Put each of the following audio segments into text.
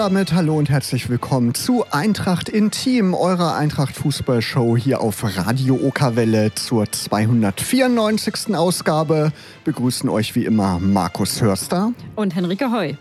Damit hallo und herzlich willkommen zu Eintracht Intim, eurer Eintracht Fußballshow hier auf Radio Okerwelle zur 294. Ausgabe. Begrüßen euch wie immer Markus Hörster und Henrike Heu.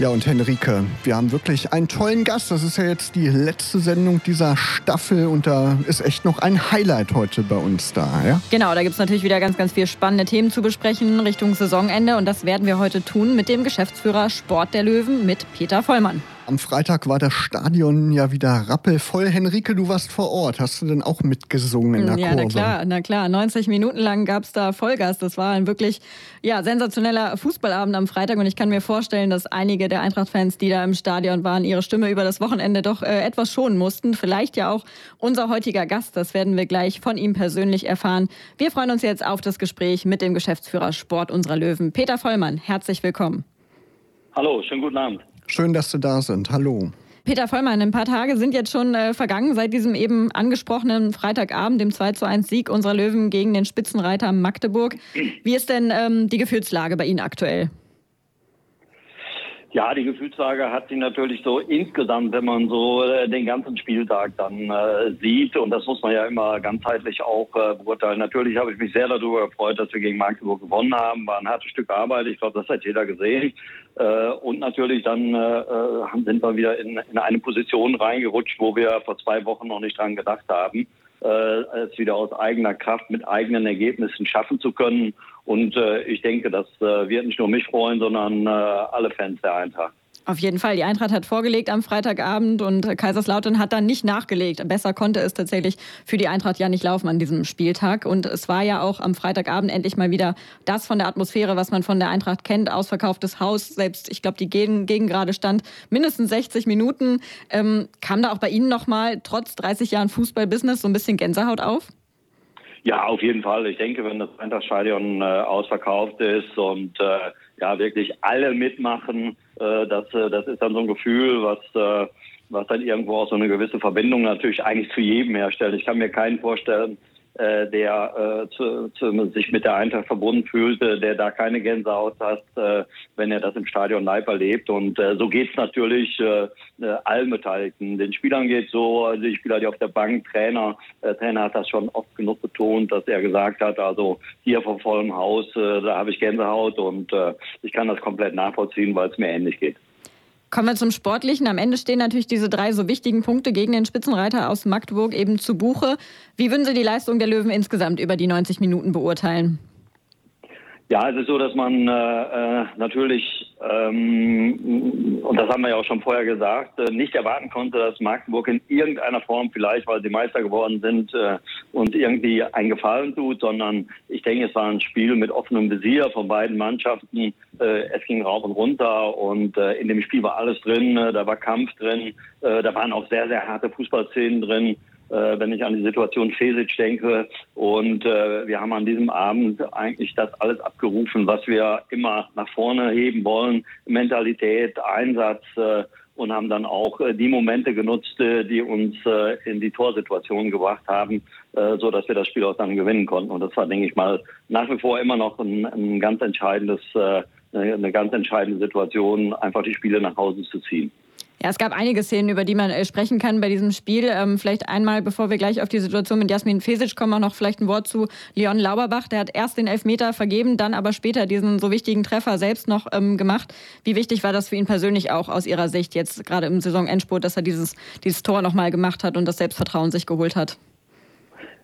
Ja, und Henrike, wir haben wirklich einen tollen Gast. Das ist ja jetzt die letzte Sendung dieser Staffel und da ist echt noch ein Highlight heute bei uns da. Ja? Genau, da gibt es natürlich wieder ganz, ganz viele spannende Themen zu besprechen Richtung Saisonende und das werden wir heute tun mit dem Geschäftsführer Sport der Löwen, mit Peter Vollmann. Am Freitag war das Stadion ja wieder rappelvoll. Henrike, du warst vor Ort. Hast du denn auch mitgesungen in der ja, Kurve? Ja, na klar, na klar. 90 Minuten lang gab es da Vollgas. Das war ein wirklich ja, sensationeller Fußballabend am Freitag. Und ich kann mir vorstellen, dass einige der Eintracht-Fans, die da im Stadion waren, ihre Stimme über das Wochenende doch äh, etwas schonen mussten. Vielleicht ja auch unser heutiger Gast. Das werden wir gleich von ihm persönlich erfahren. Wir freuen uns jetzt auf das Gespräch mit dem Geschäftsführer Sport unserer Löwen, Peter Vollmann. Herzlich willkommen. Hallo, schönen guten Abend. Schön, dass du da sind. Hallo. Peter Vollmann, ein paar Tage sind jetzt schon äh, vergangen seit diesem eben angesprochenen Freitagabend, dem 2 zu 1 Sieg unserer Löwen gegen den Spitzenreiter Magdeburg. Wie ist denn ähm, die Gefühlslage bei Ihnen aktuell? Ja, die Gefühlslage hat sich natürlich so insgesamt, wenn man so äh, den ganzen Spieltag dann äh, sieht, und das muss man ja immer ganzheitlich auch äh, beurteilen. Natürlich habe ich mich sehr darüber gefreut, dass wir gegen Magdeburg gewonnen haben. War ein hartes Stück Arbeit, ich glaube, das hat jeder gesehen. Äh, und natürlich dann äh, äh, sind wir wieder in, in eine Position reingerutscht, wo wir vor zwei Wochen noch nicht dran gedacht haben es wieder aus eigener Kraft mit eigenen Ergebnissen schaffen zu können. Und äh, ich denke, das äh, wird nicht nur mich freuen, sondern äh, alle Fans der Eintracht. Auf jeden Fall. Die Eintracht hat vorgelegt am Freitagabend und Kaiserslautern hat dann nicht nachgelegt. Besser konnte es tatsächlich für die Eintracht ja nicht laufen an diesem Spieltag. Und es war ja auch am Freitagabend endlich mal wieder das von der Atmosphäre, was man von der Eintracht kennt. Ausverkauftes Haus. Selbst, ich glaube, die Gegen, Gegen gerade stand mindestens 60 Minuten. Ähm, kam da auch bei Ihnen nochmal, trotz 30 Jahren Fußballbusiness, so ein bisschen Gänsehaut auf? Ja, auf jeden Fall. Ich denke, wenn das Eintrachtstadion äh, ausverkauft ist und äh, ja wirklich alle mitmachen, äh, das, äh, das ist dann so ein Gefühl, was, äh, was dann irgendwo auch so eine gewisse Verbindung natürlich eigentlich zu jedem herstellt. Ich kann mir keinen vorstellen, der äh, zu, zu, sich mit der Eintracht verbunden fühlte, der da keine Gänsehaut hat, äh, wenn er das im Stadion live erlebt. Und äh, so geht's natürlich äh, äh, allen Beteiligten. Den Spielern geht's so, also die Spieler, die auf der Bank, Trainer, äh, Trainer hat das schon oft genug betont, dass er gesagt hat, also hier vor vollem Haus, äh, da habe ich Gänsehaut und äh, ich kann das komplett nachvollziehen, weil es mir ähnlich geht. Kommen wir zum Sportlichen. Am Ende stehen natürlich diese drei so wichtigen Punkte gegen den Spitzenreiter aus Magdeburg eben zu Buche. Wie würden Sie die Leistung der Löwen insgesamt über die 90 Minuten beurteilen? Ja, es ist so, dass man äh, äh, natürlich, ähm, und das haben wir ja auch schon vorher gesagt, äh, nicht erwarten konnte, dass Magdeburg in irgendeiner Form, vielleicht weil sie Meister geworden sind, äh, und irgendwie einen Gefallen tut, sondern ich denke, es war ein Spiel mit offenem Visier von beiden Mannschaften. Äh, es ging rauf und runter und äh, in dem Spiel war alles drin, äh, da war Kampf drin, äh, da waren auch sehr, sehr harte Fußballszenen drin wenn ich an die Situation Fesic denke. Und äh, wir haben an diesem Abend eigentlich das alles abgerufen, was wir immer nach vorne heben wollen. Mentalität, Einsatz äh, und haben dann auch äh, die Momente genutzt, äh, die uns äh, in die Torsituation gebracht haben, äh, so dass wir das Spiel auch dann gewinnen konnten. Und das war, denke ich mal, nach wie vor immer noch ein, ein ganz entscheidendes, äh, eine ganz entscheidende Situation, einfach die Spiele nach Hause zu ziehen. Ja, es gab einige Szenen, über die man äh, sprechen kann bei diesem Spiel. Ähm, vielleicht einmal, bevor wir gleich auf die Situation mit Jasmin Fesic kommen, auch noch vielleicht ein Wort zu Leon Lauberbach. Der hat erst den Elfmeter vergeben, dann aber später diesen so wichtigen Treffer selbst noch ähm, gemacht. Wie wichtig war das für ihn persönlich auch aus Ihrer Sicht jetzt gerade im Saisonendspurt, dass er dieses, dieses Tor nochmal gemacht hat und das Selbstvertrauen sich geholt hat?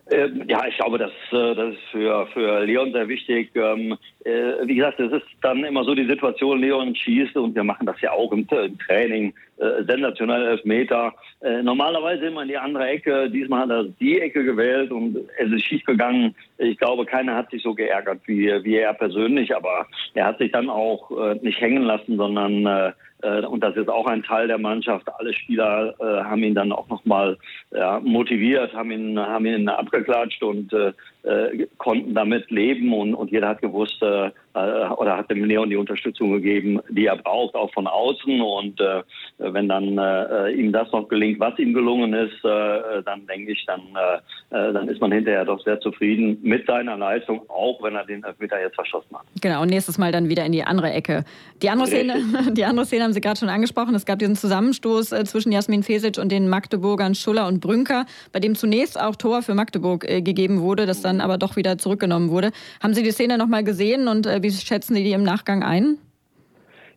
Ähm, ja, ich glaube, das, äh, das ist für, für Leon sehr wichtig. Ähm, äh, wie gesagt, es ist dann immer so die Situation, Leon schießt und wir machen das ja auch im, im Training, äh, sensationell Elfmeter. Äh, normalerweise immer in die andere Ecke, diesmal hat er die Ecke gewählt und es ist schief gegangen. Ich glaube, keiner hat sich so geärgert wie, wie er persönlich, aber er hat sich dann auch äh, nicht hängen lassen, sondern äh, äh, und das ist auch ein Teil der Mannschaft. Alle Spieler äh, haben ihn dann auch nochmal ja, motiviert, haben ihn, haben ihn abgeklatscht und äh, äh, konnten damit leben und, und jeder hat gewusst äh, äh, oder hat dem Leon die Unterstützung gegeben, die er braucht, auch von außen. Und äh, wenn dann äh, ihm das noch gelingt, was ihm gelungen ist, äh, dann denke ich, dann, äh, dann ist man hinterher doch sehr zufrieden mit seiner Leistung, auch wenn er den Elfmeter jetzt verschossen hat. Genau, und nächstes Mal dann wieder in die andere Ecke. Die andere Szene, die andere Szene haben Sie gerade schon angesprochen. Es gab diesen Zusammenstoß zwischen Jasmin Fesic und den Magdeburgern Schuller und Brünker, bei dem zunächst auch Tor für Magdeburg gegeben wurde, das dann aber doch wieder zurückgenommen wurde. Haben Sie die Szene nochmal gesehen und wie schätzen Sie die im Nachgang ein?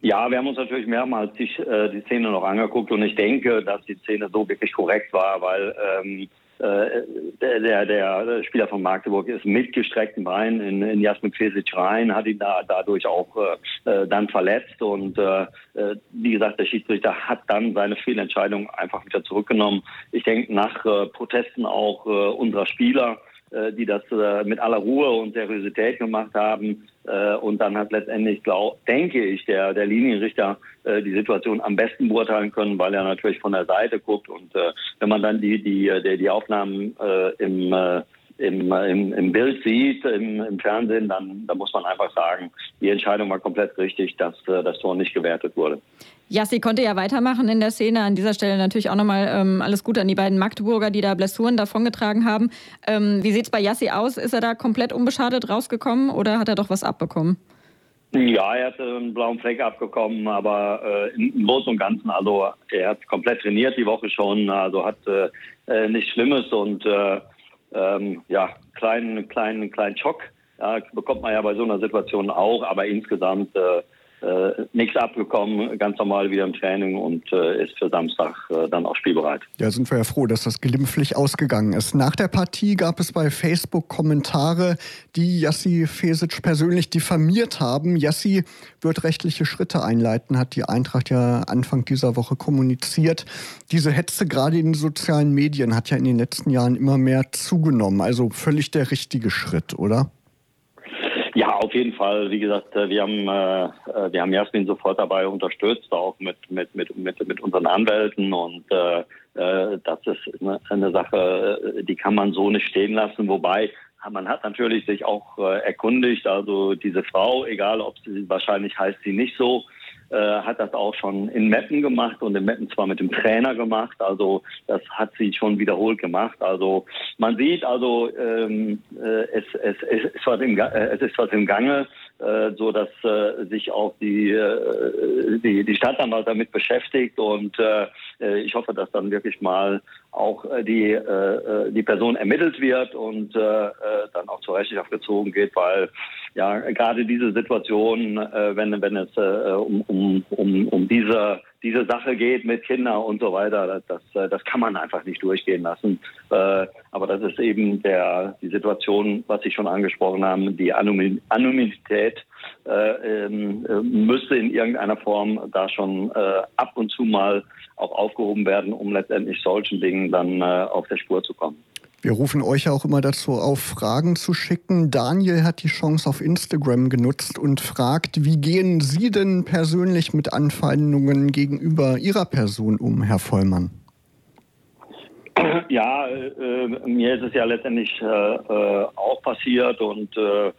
Ja, wir haben uns natürlich mehrmals die, äh, die Szene noch angeguckt und ich denke, dass die Szene so wirklich korrekt war, weil ähm, äh, der, der, Spieler von Magdeburg ist mit gestreckten Beinen in, in Jasmin Pesic rein, hat ihn da dadurch auch äh, äh, dann verletzt und äh, äh, wie gesagt, der Schiedsrichter hat dann seine Fehlentscheidung einfach wieder zurückgenommen. Ich denke, nach äh, Protesten auch unserer Spieler äh, die das äh, mit aller Ruhe und Seriosität gemacht haben. Äh, und dann hat letztendlich, glaub, denke ich, der, der Linienrichter die Situation am besten beurteilen können, weil er natürlich von der Seite guckt. Und wenn man dann die, die, die, die Aufnahmen im im, im, im Bild sieht, im, im Fernsehen, dann, dann muss man einfach sagen, die Entscheidung war komplett richtig, dass das Tor nicht gewertet wurde. Jassi konnte ja weitermachen in der Szene. An dieser Stelle natürlich auch nochmal ähm, alles Gute an die beiden Magdeburger, die da Blessuren davongetragen haben. Ähm, wie sieht es bei Jassi aus? Ist er da komplett unbeschadet rausgekommen oder hat er doch was abbekommen? Ja, er hat einen blauen Fleck abgekommen, aber äh, im Großen und Ganzen, also er hat komplett trainiert die Woche schon, also hat äh, äh nichts Schlimmes und äh, ähm, ja, kleinen, kleinen, kleinen Schock ja, bekommt man ja bei so einer Situation auch, aber insgesamt äh, äh, nichts abgekommen, ganz normal wieder im Training und äh, ist für Samstag äh, dann auch spielbereit. Ja, sind wir ja froh, dass das glimpflich ausgegangen ist. Nach der Partie gab es bei Facebook Kommentare, die Jassi Fesic persönlich diffamiert haben. Jassi wird rechtliche Schritte einleiten, hat die Eintracht ja Anfang dieser Woche kommuniziert. Diese Hetze gerade in den sozialen Medien hat ja in den letzten Jahren immer mehr zugenommen. Also völlig der richtige Schritt, oder? Auf jeden Fall. Wie gesagt, äh, wir haben, äh, äh, wir haben Jasmin sofort dabei unterstützt, auch mit, mit, mit, mit, mit unseren Anwälten. Und äh, das ist eine, eine Sache, die kann man so nicht stehen lassen. Wobei man hat natürlich sich auch äh, erkundigt, also diese Frau, egal ob sie wahrscheinlich heißt sie nicht so, äh, hat das auch schon in Meppen gemacht und in Meppen zwar mit dem Trainer gemacht. Also das hat sie schon wiederholt gemacht. Also man sieht also, ähm, äh, es, es, es, ist was im, äh, es ist was im Gange, äh, so dass äh, sich auch die, äh, die, die Staatsanwalt damit beschäftigt und äh, äh ich hoffe, dass dann wirklich mal auch äh, die, äh, die Person ermittelt wird und äh, dann auch zur Rechenschaft gezogen geht, weil ja gerade diese Situation, äh, wenn, wenn es äh, um, um, um, um diese diese Sache geht mit Kindern und so weiter, das, das, das kann man einfach nicht durchgehen lassen. Äh, aber das ist eben der, die Situation, was Sie schon angesprochen haben, die Anonymität äh, ähm, äh, müsste in irgendeiner Form da schon äh, ab und zu mal auch aufgehoben werden, um letztendlich solchen Dingen dann äh, auf der Spur zu kommen. Wir rufen euch auch immer dazu auf, Fragen zu schicken. Daniel hat die Chance auf Instagram genutzt und fragt, wie gehen Sie denn persönlich mit Anfeindungen gegenüber Ihrer Person um, Herr Vollmann? Ja, äh, mir ist es ja letztendlich äh, äh auch passiert und äh,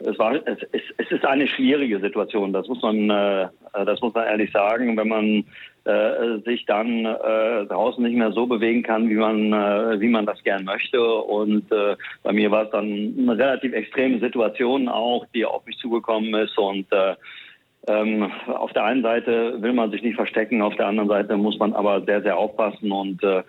es, war, es, es, ist eine schwierige Situation, das muss man, äh, das muss man ehrlich sagen, wenn man äh, sich dann äh, draußen nicht mehr so bewegen kann, wie man, äh, wie man das gern möchte. Und äh, bei mir war es dann eine relativ extreme Situation auch, die auf mich zugekommen ist. Und äh, ähm, auf der einen Seite will man sich nicht verstecken, auf der anderen Seite muss man aber sehr, sehr aufpassen und äh,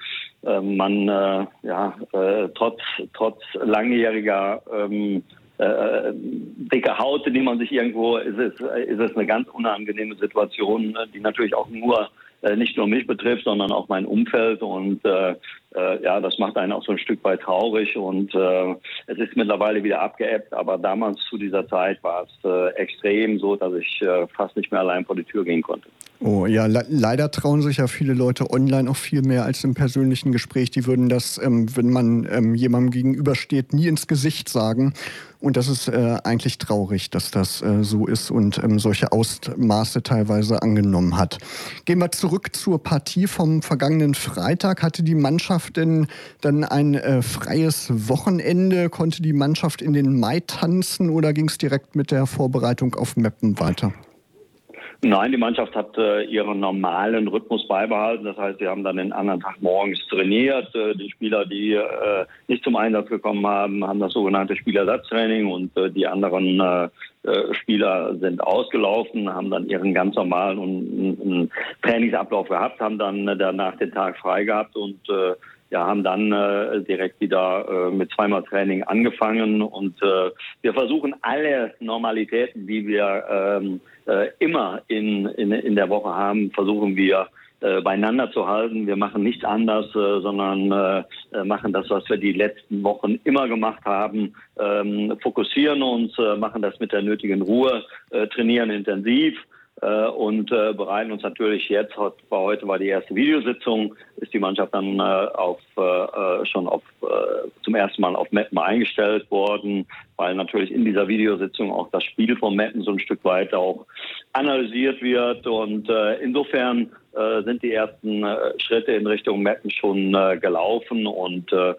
äh man äh, ja äh, trotz trotz langjähriger ähm, äh, dicke Haut, die man sich irgendwo, ist es, ist es eine ganz unangenehme Situation, ne, die natürlich auch nur nicht nur mich betrifft, sondern auch mein Umfeld. Und äh, äh, ja, das macht einen auch so ein Stück weit traurig. Und äh, es ist mittlerweile wieder abgeebbt, aber damals zu dieser Zeit war es äh, extrem so, dass ich äh, fast nicht mehr allein vor die Tür gehen konnte. Oh ja, le leider trauen sich ja viele Leute online auch viel mehr als im persönlichen Gespräch. Die würden das, ähm, wenn man ähm, jemandem gegenübersteht, nie ins Gesicht sagen. Und das ist äh, eigentlich traurig, dass das äh, so ist und ähm, solche Ausmaße teilweise angenommen hat. Gehen wir zurück zur Partie vom vergangenen Freitag. Hatte die Mannschaft denn dann ein äh, freies Wochenende? Konnte die Mannschaft in den Mai tanzen oder ging es direkt mit der Vorbereitung auf Meppen weiter? Nein, die Mannschaft hat äh, ihren normalen Rhythmus beibehalten. Das heißt, sie haben dann den anderen Tag morgens trainiert. Äh, die Spieler, die äh, nicht zum Einsatz gekommen haben, haben das sogenannte Spielersatztraining und äh, die anderen äh, äh, Spieler sind ausgelaufen, haben dann ihren ganz normalen Trainingsablauf gehabt, haben dann danach den Tag frei gehabt und ja, haben dann äh, direkt wieder äh, mit zweimal Training angefangen und äh, wir versuchen alle Normalitäten, die wir ähm, äh, immer in, in, in der Woche haben, versuchen wir äh, beieinander zu halten. Wir machen nichts anders, äh, sondern äh, machen das, was wir die letzten Wochen immer gemacht haben, ähm, fokussieren uns, äh, machen das mit der nötigen Ruhe, äh, trainieren intensiv äh, und äh, bereiten uns natürlich jetzt, heute war die erste Videositzung, ist die Mannschaft dann äh, auf, äh, schon auf, äh, zum ersten Mal auf Meppen eingestellt worden, weil natürlich in dieser Videositzung auch das Spiel von Meppen so ein Stück weit auch analysiert wird. Und äh, insofern äh, sind die ersten äh, Schritte in Richtung Meppen schon äh, gelaufen. Und äh,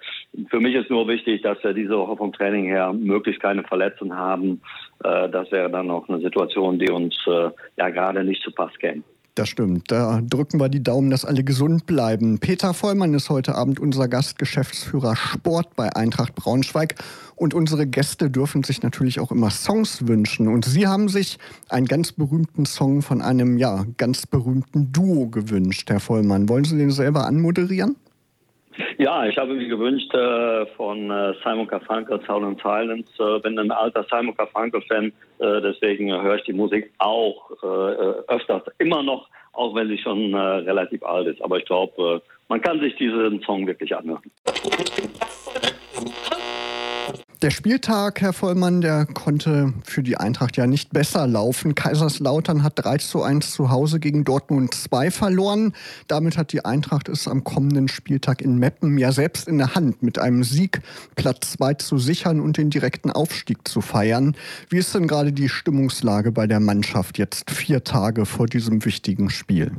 für mich ist nur wichtig, dass wir diese Woche vom Training her möglichst keine Verletzungen haben. Äh, das wäre dann auch eine Situation, die uns äh, ja gerade nicht zu Pass käme. Das stimmt. Da drücken wir die Daumen, dass alle gesund bleiben. Peter Vollmann ist heute Abend unser Gast, Geschäftsführer Sport bei Eintracht Braunschweig. Und unsere Gäste dürfen sich natürlich auch immer Songs wünschen. Und Sie haben sich einen ganz berühmten Song von einem, ja, ganz berühmten Duo gewünscht, Herr Vollmann. Wollen Sie den selber anmoderieren? Ja, ich habe mir gewünscht äh, von äh, Simon Garfunkel, Sound and Silence. Äh, bin ein alter Simon Garfunkel-Fan, äh, deswegen höre ich die Musik auch äh, äh, öfters, immer noch, auch wenn sie schon relativ alt ist. Aber ich glaube, man kann sich diesen Song wirklich anhören. Der Spieltag, Herr Vollmann, der konnte für die Eintracht ja nicht besser laufen. Kaiserslautern hat 3 zu 1 zu Hause gegen Dortmund 2 verloren. Damit hat die Eintracht es am kommenden Spieltag in Meppen ja selbst in der Hand, mit einem Sieg Platz 2 zu sichern und den direkten Aufstieg zu feiern. Wie ist denn gerade die Stimmungslage bei der Mannschaft jetzt vier Tage vor diesem wichtigen Spiel?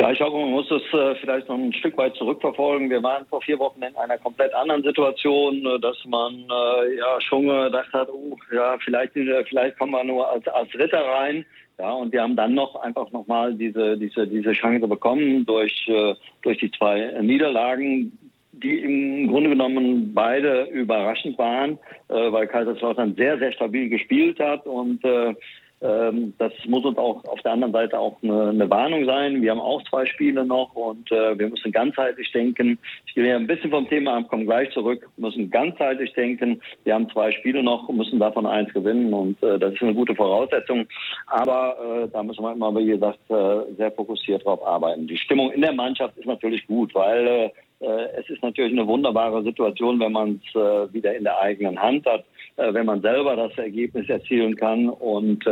Ja, ich glaube, man muss es äh, vielleicht noch ein Stück weit zurückverfolgen. Wir waren vor vier Wochen in einer komplett anderen Situation, äh, dass man äh, ja schon gedacht hat, uh, ja, vielleicht, äh, vielleicht kommen wir nur als, als Ritter rein. Ja, und wir haben dann noch einfach nochmal diese, diese, diese Chance bekommen durch, äh, durch die zwei Niederlagen, die im Grunde genommen beide überraschend waren, äh, weil Kaiserslautern sehr, sehr stabil gespielt hat und äh, das muss uns auch auf der anderen Seite auch eine, eine Warnung sein. Wir haben auch zwei Spiele noch und äh, wir müssen ganzheitlich denken. Ich gehe ein bisschen vom Thema ab, komme gleich zurück. Wir müssen ganzheitlich denken. Wir haben zwei Spiele noch und müssen davon eins gewinnen und äh, das ist eine gute Voraussetzung. Aber äh, da müssen wir immer, wie gesagt, äh, sehr fokussiert drauf arbeiten. Die Stimmung in der Mannschaft ist natürlich gut, weil äh, äh, es ist natürlich eine wunderbare Situation, wenn man es wieder in der eigenen Hand hat, wenn man selber das Ergebnis erzielen kann und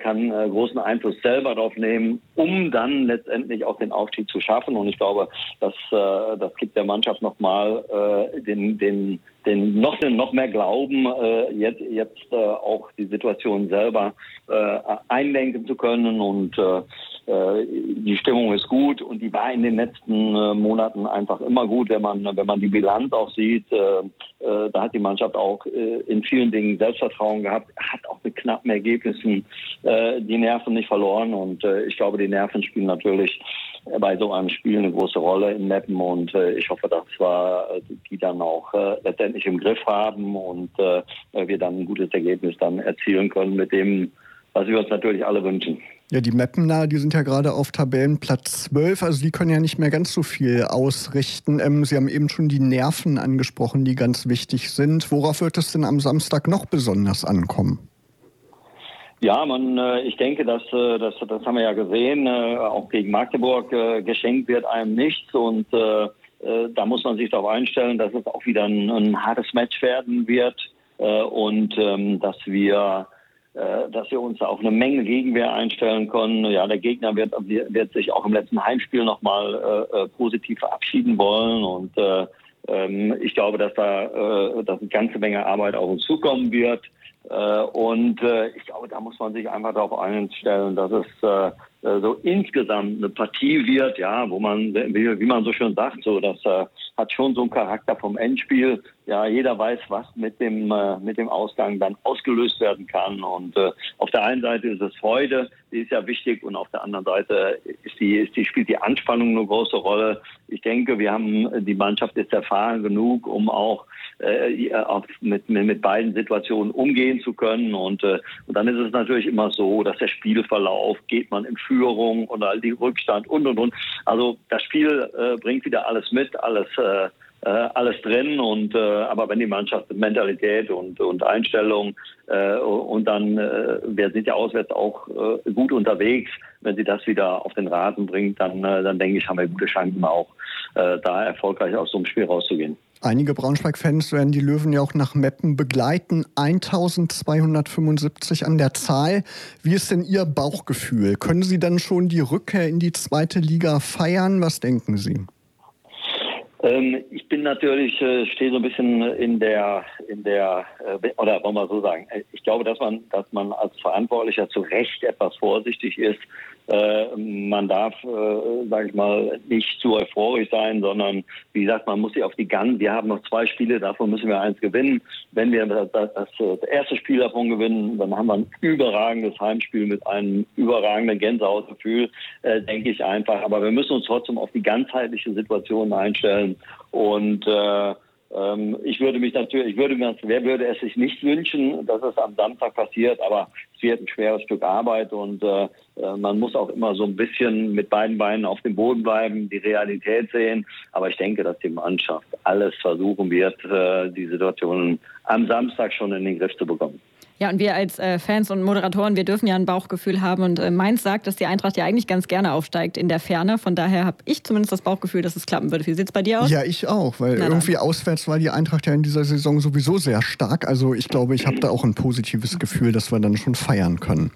kann großen Einfluss selber darauf nehmen, um dann letztendlich auch den Aufstieg zu schaffen. Und ich glaube, das, das gibt der Mannschaft nochmal den, den, den noch, noch mehr Glauben, jetzt, jetzt auch die Situation selber einlenken zu können und äh, die Stimmung ist gut und die war in den letzten äh, Monaten einfach immer gut, wenn man, wenn man die Bilanz auch sieht. Äh, da hat die Mannschaft auch in vielen Dingen Selbstvertrauen gehabt, hat auch mit knappen Ergebnissen die Nerven nicht verloren und ich glaube, die Nerven spielen natürlich bei so einem Spiel eine große Rolle in Meppen und ich hoffe, dass wir die dann auch letztendlich im Griff haben und wir dann ein gutes Ergebnis dann erzielen können mit dem, was wir uns natürlich alle wünschen. Ja, die Mappener, die sind ja gerade auf Tabellenplatz 12, also die können ja nicht mehr ganz so viel ausrichten. Ähm, Sie haben eben schon die Nerven angesprochen, die ganz wichtig sind. Worauf wird es denn am Samstag noch besonders ankommen? Ja, man, äh, ich denke, dass, äh, das, das haben wir ja gesehen, äh, auch gegen Magdeburg geschenkt wird einem nichts und da muss man sich darauf einstellen, dass es auch wieder ein, ein hartes Match werden wird und ähm, dass wir äh, dass wir uns auf eine Menge Gegenwehr einstellen können. Ja, der Gegner wird, wird sich auch im letzten Heimspiel nochmal äh, äh, positiv verabschieden wollen und äh, ähm, ich glaube, dass da äh, dass eine ganze Menge Arbeit auf uns zukommen wird. Äh, und äh, ich glaube, da muss man sich einfach darauf einstellen, dass es äh, so insgesamt eine Partie wird, ja, wo man, wie, man so schön sagt, so das hat schon so einen Charakter vom Endspiel. Ja, jeder weiß, was mit dem äh, mit dem Ausgang dann ausgelöst werden kann. Und äh, auf der einen Seite ist es Freude, die ist ja wichtig, und auf der anderen Seite ist die, ist die spielt die Anspannung eine große Rolle. Ich denke, wir haben die Mannschaft ist erfahren genug, um auch äh, auch mit, mit, mit beiden Situationen umgehen zu können. Und, äh, und dann ist es natürlich immer so, dass der Spielverlauf geht man in Führung und all die Rückstand und und und. Also das Spiel äh, bringt wieder alles mit, alles äh, alles drin und äh, aber wenn die Mannschaft Mentalität und und Einstellung äh, und dann äh, wir sind ja auswärts auch äh, gut unterwegs, wenn sie das wieder auf den Rasen bringt, dann äh, dann denke ich, haben wir gute Chancen auch äh, da erfolgreich aus so einem Spiel rauszugehen. Einige Braunschweig-Fans werden die Löwen ja auch nach Meppen begleiten. 1275 an der Zahl. Wie ist denn Ihr Bauchgefühl? Können Sie dann schon die Rückkehr in die zweite Liga feiern? Was denken Sie? Ähm, ich bin natürlich, äh, stehe so ein bisschen in der, in der, äh, oder wollen wir so sagen, äh, ich glaube, dass man, dass man als Verantwortlicher zu Recht etwas vorsichtig ist. Äh, man darf, äh, sage ich mal, nicht zu euphorisch sein, sondern wie gesagt, man muss sich auf die Gun. Wir haben noch zwei Spiele, davon müssen wir eins gewinnen. Wenn wir das, das, das erste Spiel davon gewinnen, dann haben wir ein überragendes Heimspiel mit einem überragenden Gänsehautgefühl, äh, denke ich einfach. Aber wir müssen uns trotzdem auf die ganzheitliche Situation einstellen und äh, ähm, ich würde mich natürlich, ich würde mir, wer würde es sich nicht wünschen, dass es am Samstag passiert, aber es wird ein schweres Stück Arbeit und äh, äh, man muss auch immer so ein bisschen mit beiden Beinen auf dem Boden bleiben, die Realität sehen. Aber ich denke, dass die Mannschaft alles versuchen wird, äh, die Situation am Samstag schon in den Griff zu bekommen. Ja, und wir als äh, Fans und Moderatoren, wir dürfen ja ein Bauchgefühl haben. Und äh, Mainz sagt, dass die Eintracht ja eigentlich ganz gerne aufsteigt in der Ferne. Von daher habe ich zumindest das Bauchgefühl, dass es klappen würde. Wie sieht es bei dir aus? Ja, ich auch, weil Na irgendwie dann. auswärts war die Eintracht ja in dieser Saison sowieso sehr stark. Also ich glaube, ich habe da auch ein positives Gefühl, dass wir dann schon feiern können.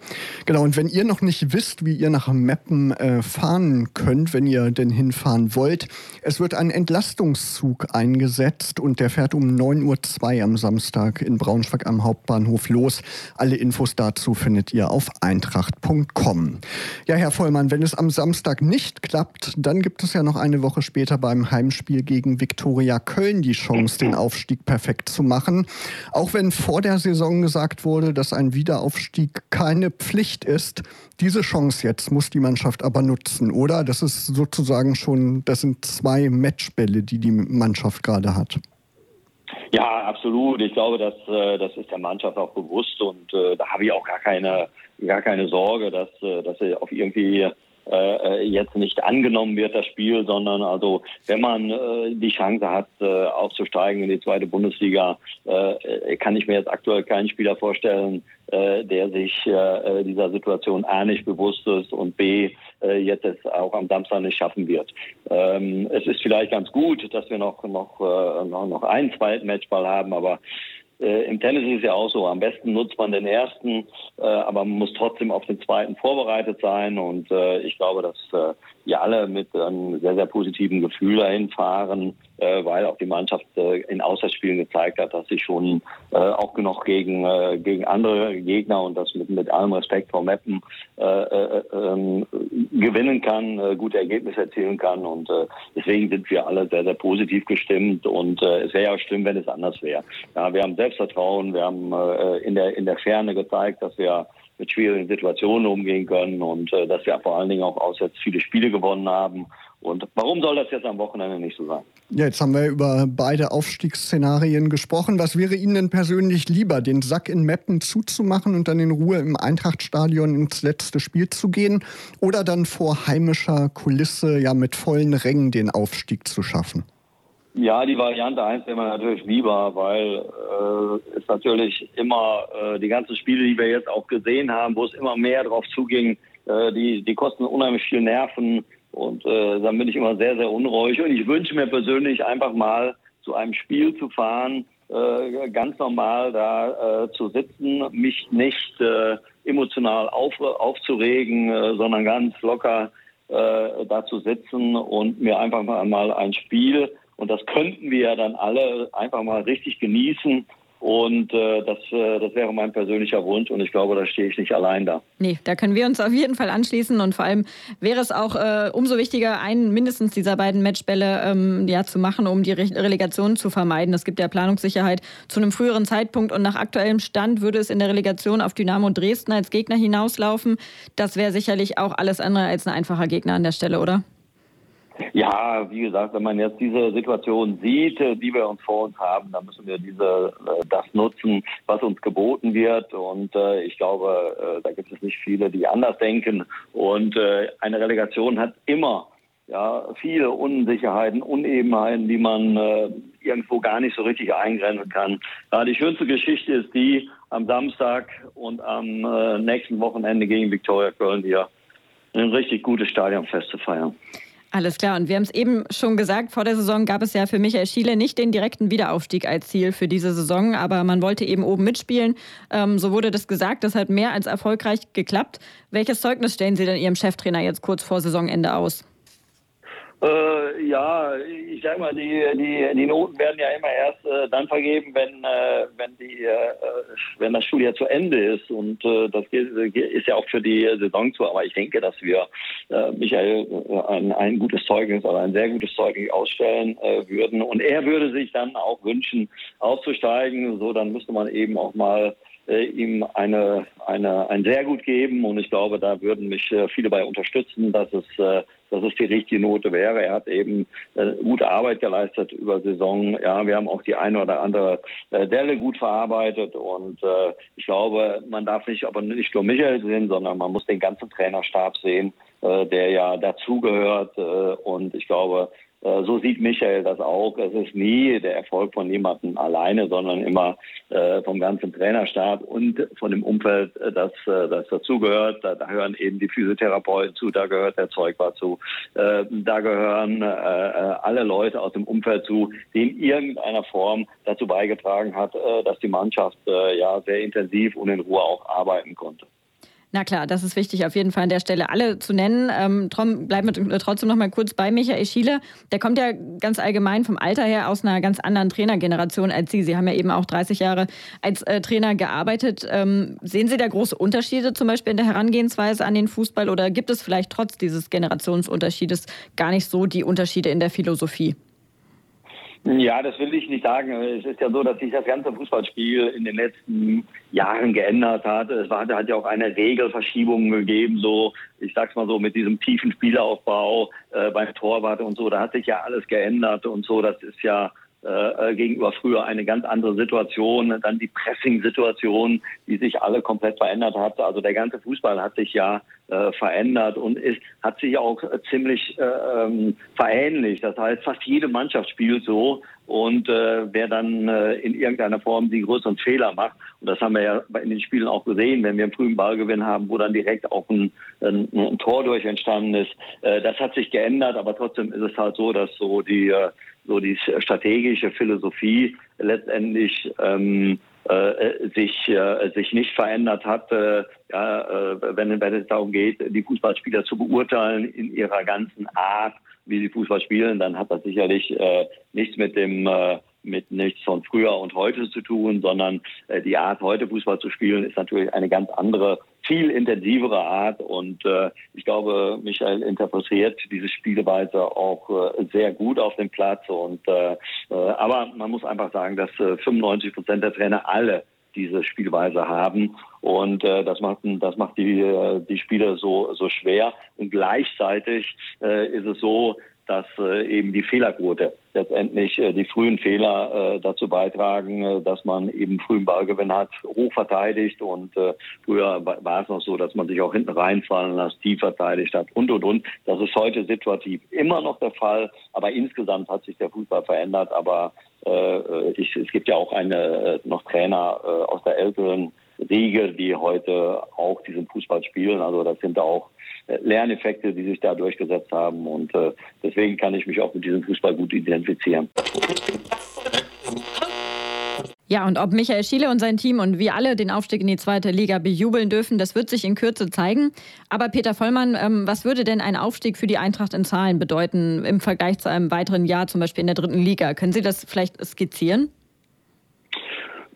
Genau, und wenn ihr noch nicht wisst, wie ihr nach Meppen äh, fahren könnt, wenn ihr denn hinfahren wollt, es wird ein Entlastungszug eingesetzt und der fährt um 9.02 Uhr am Samstag in Braunschweig am Hauptbahnhof los los. Alle Infos dazu findet ihr auf eintracht.com. Ja, Herr Vollmann, wenn es am Samstag nicht klappt, dann gibt es ja noch eine Woche später beim Heimspiel gegen Viktoria Köln die Chance, den Aufstieg perfekt zu machen. Auch wenn vor der Saison gesagt wurde, dass ein Wiederaufstieg keine Pflicht ist, diese Chance jetzt muss die Mannschaft aber nutzen, oder? Das ist sozusagen schon, das sind zwei Matchbälle, die die Mannschaft gerade hat. Ja, absolut. Ich glaube, dass, äh, das ist der Mannschaft auch bewusst und äh, da habe ich auch gar keine, gar keine Sorge, dass, äh, dass sie auf irgendwie äh, jetzt nicht angenommen wird, das Spiel, sondern also wenn man äh, die Chance hat, äh, aufzusteigen in die zweite Bundesliga, äh, kann ich mir jetzt aktuell keinen Spieler vorstellen, äh, der sich äh, dieser Situation A nicht bewusst ist und B äh, jetzt auch am Samstag nicht schaffen wird. Ähm, es ist vielleicht ganz gut, dass wir noch noch äh, noch, noch einen zweiten Matchball haben, aber äh, Im Tennis ist es ja auch so, am besten nutzt man den ersten, äh, aber man muss trotzdem auf den zweiten vorbereitet sein. Und äh, ich glaube, dass äh, wir alle mit einem sehr, sehr positiven Gefühl dahin fahren, äh, weil auch die Mannschaft äh, in Auswärtsspielen gezeigt hat, dass sie schon äh, auch noch gegen, äh, gegen andere Gegner und das mit, mit allem Respekt vor Meppen äh, äh, ähm, gewinnen kann, äh, gute Ergebnisse erzielen kann. Und äh, deswegen sind wir alle sehr, sehr positiv gestimmt. Und äh, es wäre ja schlimm, wenn es anders wäre. Ja, wir haben Selbstvertrauen, wir haben äh, in, der, in der Ferne gezeigt, dass wir mit schwierigen Situationen umgehen können und äh, dass wir vor allen Dingen auch auswärts viele Spiele gewonnen haben. Und warum soll das jetzt am Wochenende nicht so sein? Ja, jetzt haben wir über beide Aufstiegsszenarien gesprochen. Was wäre Ihnen denn persönlich lieber, den Sack in Meppen zuzumachen und dann in Ruhe im Eintrachtstadion ins letzte Spiel zu gehen oder dann vor heimischer Kulisse ja mit vollen Rängen den Aufstieg zu schaffen? Ja, die Variante 1 wäre mir natürlich lieber, weil äh, es natürlich immer äh, die ganzen Spiele, die wir jetzt auch gesehen haben, wo es immer mehr drauf zuging, äh, die, die kosten unheimlich viel Nerven und äh, dann bin ich immer sehr, sehr unruhig. Und ich wünsche mir persönlich einfach mal zu einem Spiel zu fahren, äh, ganz normal da äh, zu sitzen, mich nicht äh, emotional auf, aufzuregen, äh, sondern ganz locker äh, da zu sitzen und mir einfach mal ein Spiel, und das könnten wir ja dann alle einfach mal richtig genießen und äh, das, äh, das wäre mein persönlicher Wunsch und ich glaube, da stehe ich nicht allein da. Nee, da können wir uns auf jeden Fall anschließen und vor allem wäre es auch äh, umso wichtiger, einen mindestens dieser beiden Matchbälle ähm, ja, zu machen, um die Re Relegation zu vermeiden. Es gibt ja Planungssicherheit zu einem früheren Zeitpunkt und nach aktuellem Stand würde es in der Relegation auf Dynamo Dresden als Gegner hinauslaufen. Das wäre sicherlich auch alles andere als ein einfacher Gegner an der Stelle, oder? Ja, wie gesagt, wenn man jetzt diese Situation sieht, äh, die wir uns vor uns haben, dann müssen wir diese, äh, das nutzen, was uns geboten wird. Und äh, ich glaube, äh, da gibt es nicht viele, die anders denken. Und äh, eine Relegation hat immer ja, viele Unsicherheiten, Unebenheiten, die man äh, irgendwo gar nicht so richtig eingrenzen kann. Ja, die schönste Geschichte ist die am Samstag und am äh, nächsten Wochenende gegen Viktoria Köln hier ein richtig gutes Stadionfest zu feiern. Alles klar. Und wir haben es eben schon gesagt, vor der Saison gab es ja für Michael Schiele nicht den direkten Wiederaufstieg als Ziel für diese Saison, aber man wollte eben oben mitspielen. Ähm, so wurde das gesagt. Das hat mehr als erfolgreich geklappt. Welches Zeugnis stellen Sie denn Ihrem Cheftrainer jetzt kurz vor Saisonende aus? Äh, ja, ich sag mal, die, die, die Noten werden ja immer erst äh, dann vergeben, wenn, äh, wenn, die, äh, wenn das Schuljahr zu Ende ist. Und äh, das ist ja auch für die Saison zu. Aber ich denke, dass wir äh, Michael ein, ein gutes Zeugnis oder ein sehr gutes Zeugnis ausstellen würden. Und er würde sich dann auch wünschen, aufzusteigen. So, dann müsste man eben auch mal äh, ihm eine, eine, ein sehr gut geben und ich glaube, da würden mich äh, viele bei unterstützen, dass es, äh, dass es die richtige Note wäre. Er hat eben äh, gute Arbeit geleistet über Saison. Ja, wir haben auch die eine oder andere äh, Delle gut verarbeitet und äh, ich glaube, man darf nicht aber nicht nur Michael sehen, sondern man muss den ganzen Trainerstab sehen, der ja dazugehört und ich glaube, so sieht Michael das auch. Es ist nie der Erfolg von jemandem alleine, sondern immer äh, vom ganzen Trainerstab und von dem Umfeld, äh, das, das dazugehört. Da, da hören eben die Physiotherapeuten zu, da gehört der Zeugwart zu, da gehören alle Leute aus dem Umfeld zu, die in irgendeiner Form dazu beigetragen hat, dass die Mannschaft ja sehr intensiv und in Ruhe auch arbeiten konnte. Na klar, das ist wichtig, auf jeden Fall an der Stelle alle zu nennen. Ähm, bleiben wir trotzdem noch mal kurz bei Michael Schiele. Der kommt ja ganz allgemein vom Alter her aus einer ganz anderen Trainergeneration als Sie. Sie haben ja eben auch 30 Jahre als äh, Trainer gearbeitet. Ähm, sehen Sie da große Unterschiede zum Beispiel in der Herangehensweise an den Fußball oder gibt es vielleicht trotz dieses Generationsunterschiedes gar nicht so die Unterschiede in der Philosophie? Ja, das will ich nicht sagen. Es ist ja so, dass sich das ganze Fußballspiel in den letzten Jahren geändert hat. Es hat, hat ja auch eine Regelverschiebung gegeben, so, ich sag's mal so, mit diesem tiefen Spielaufbau äh, beim Torwart und so. Da hat sich ja alles geändert und so. Das ist ja äh, äh, gegenüber früher eine ganz andere Situation. Dann die Pressing-Situation, die sich alle komplett verändert hat. Also der ganze Fußball hat sich ja äh, verändert und ist, hat sich auch ziemlich äh, ähm, verähnlicht. Das heißt, fast jede Mannschaft spielt so und äh, wer dann äh, in irgendeiner Form die größeren Fehler macht, und das haben wir ja in den Spielen auch gesehen, wenn wir einen frühen Ballgewinn haben, wo dann direkt auch ein, ein, ein Tor durch entstanden ist, äh, das hat sich geändert, aber trotzdem ist es halt so, dass so die äh, so die strategische Philosophie letztendlich ähm, äh, sich, äh, sich nicht verändert hat, äh, ja, äh, wenn, wenn es darum geht, die Fußballspieler zu beurteilen in ihrer ganzen Art, wie sie Fußball spielen, dann hat das sicherlich äh, nichts mit dem äh, mit nichts von früher und heute zu tun, sondern äh, die Art, heute Fußball zu spielen, ist natürlich eine ganz andere, viel intensivere Art. Und äh, ich glaube, Michael interpretiert diese Spielweise auch äh, sehr gut auf dem Platz. Und äh, äh aber man muss einfach sagen, dass äh, 95 Prozent der Trainer alle diese Spielweise haben. Und äh, das macht, das macht die, äh, die Spieler so, so schwer. Und gleichzeitig äh, ist es so, dass äh, eben die Fehlerquote letztendlich äh, die frühen Fehler äh, dazu beitragen, äh, dass man eben frühen Ballgewinn hat, hoch verteidigt und äh, früher war es noch so, dass man sich auch hinten reinfallen lässt, tief verteidigt hat und und und. Das ist heute situativ immer noch der Fall, aber insgesamt hat sich der Fußball verändert. Aber äh, ich, es gibt ja auch eine äh, noch Trainer äh, aus der älteren Riege, die heute auch diesen Fußball spielen. Also das sind auch äh, Lerneffekte, die sich da durchgesetzt haben. Und äh, deswegen kann ich mich auch mit diesem Fußball gut identifizieren. Ja, und ob Michael Schiele und sein Team und wir alle den Aufstieg in die zweite Liga bejubeln dürfen, das wird sich in Kürze zeigen. Aber Peter Vollmann, ähm, was würde denn ein Aufstieg für die Eintracht in Zahlen bedeuten im Vergleich zu einem weiteren Jahr, zum Beispiel in der dritten Liga? Können Sie das vielleicht skizzieren?